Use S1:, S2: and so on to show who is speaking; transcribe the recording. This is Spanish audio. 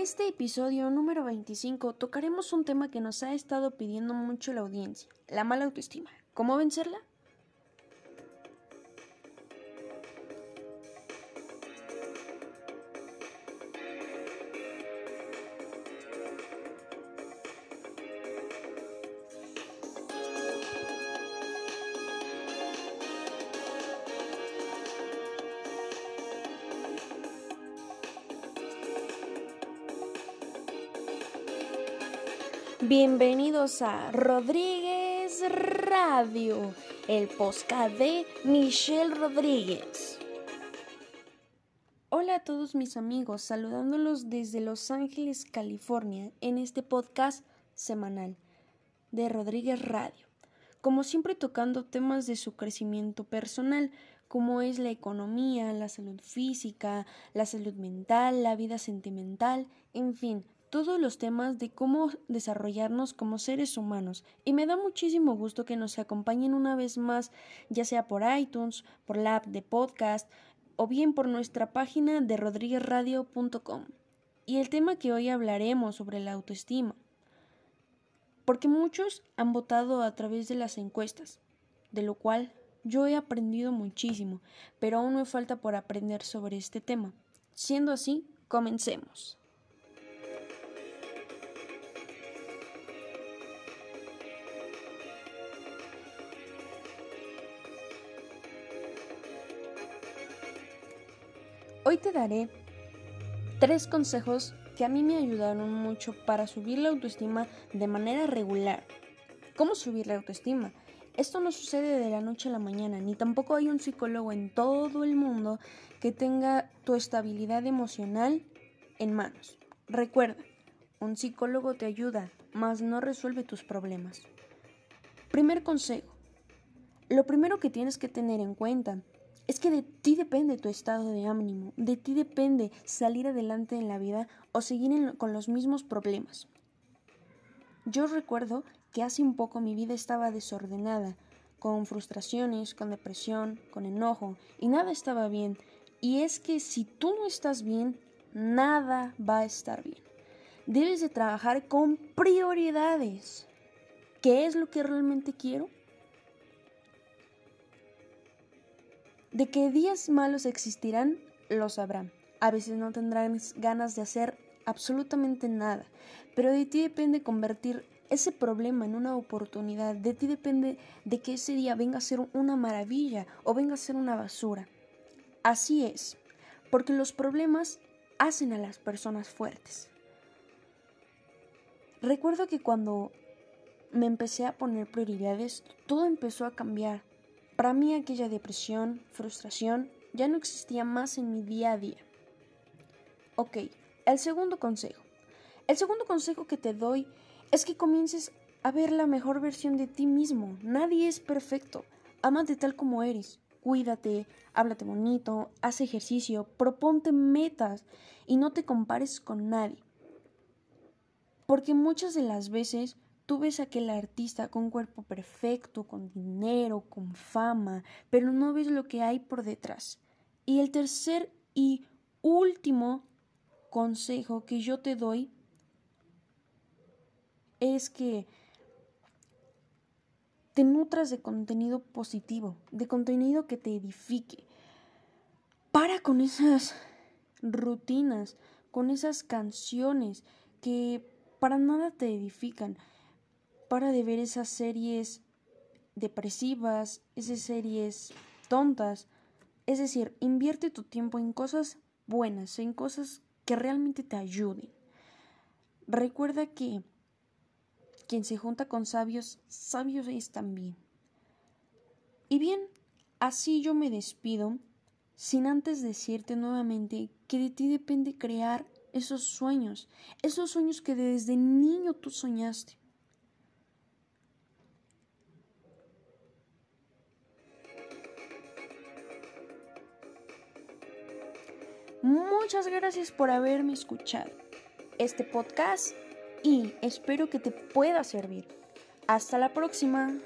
S1: este episodio número 25 tocaremos un tema que nos ha estado pidiendo mucho la audiencia, la mala autoestima. ¿Cómo vencerla? Bienvenidos a Rodríguez Radio, el podcast de Michelle Rodríguez. Hola a todos mis amigos, saludándolos desde Los Ángeles, California, en este podcast semanal de Rodríguez Radio. Como siempre tocando temas de su crecimiento personal, como es la economía, la salud física, la salud mental, la vida sentimental, en fin, todos los temas de cómo desarrollarnos como seres humanos y me da muchísimo gusto que nos acompañen una vez más, ya sea por iTunes, por la app de podcast o bien por nuestra página de rodriguezradio.com. Y el tema que hoy hablaremos sobre la autoestima. Porque muchos han votado a través de las encuestas, de lo cual yo he aprendido muchísimo, pero aún me falta por aprender sobre este tema. Siendo así, comencemos. Hoy te daré tres consejos que a mí me ayudaron mucho para subir la autoestima de manera regular. ¿Cómo subir la autoestima? Esto no sucede de la noche a la mañana, ni tampoco hay un psicólogo en todo el mundo que tenga tu estabilidad emocional en manos. Recuerda, un psicólogo te ayuda, mas no resuelve tus problemas. Primer consejo. Lo primero que tienes que tener en cuenta es que de ti depende tu estado de ánimo, de ti depende salir adelante en la vida o seguir con los mismos problemas. Yo recuerdo que hace un poco mi vida estaba desordenada, con frustraciones, con depresión, con enojo, y nada estaba bien. Y es que si tú no estás bien, nada va a estar bien. Debes de trabajar con prioridades. ¿Qué es lo que realmente quiero? De que días malos existirán, lo sabrán. A veces no tendrán ganas de hacer absolutamente nada, pero de ti depende convertir ese problema en una oportunidad. De ti depende de que ese día venga a ser una maravilla o venga a ser una basura. Así es, porque los problemas hacen a las personas fuertes. Recuerdo que cuando me empecé a poner prioridades, todo empezó a cambiar. Para mí aquella depresión, frustración, ya no existía más en mi día a día. Ok, el segundo consejo. El segundo consejo que te doy es que comiences a ver la mejor versión de ti mismo. Nadie es perfecto. Amate tal como eres. Cuídate, háblate bonito, haz ejercicio, proponte metas y no te compares con nadie. Porque muchas de las veces Tú ves a aquel artista con cuerpo perfecto, con dinero, con fama, pero no ves lo que hay por detrás. Y el tercer y último consejo que yo te doy es que te nutras de contenido positivo, de contenido que te edifique. Para con esas rutinas, con esas canciones que para nada te edifican para de ver esas series depresivas, esas series tontas. Es decir, invierte tu tiempo en cosas buenas, en cosas que realmente te ayuden. Recuerda que quien se junta con sabios, sabios es también. Y bien, así yo me despido, sin antes decirte nuevamente que de ti depende crear esos sueños, esos sueños que desde niño tú soñaste. Muchas gracias por haberme escuchado este podcast y espero que te pueda servir. Hasta la próxima.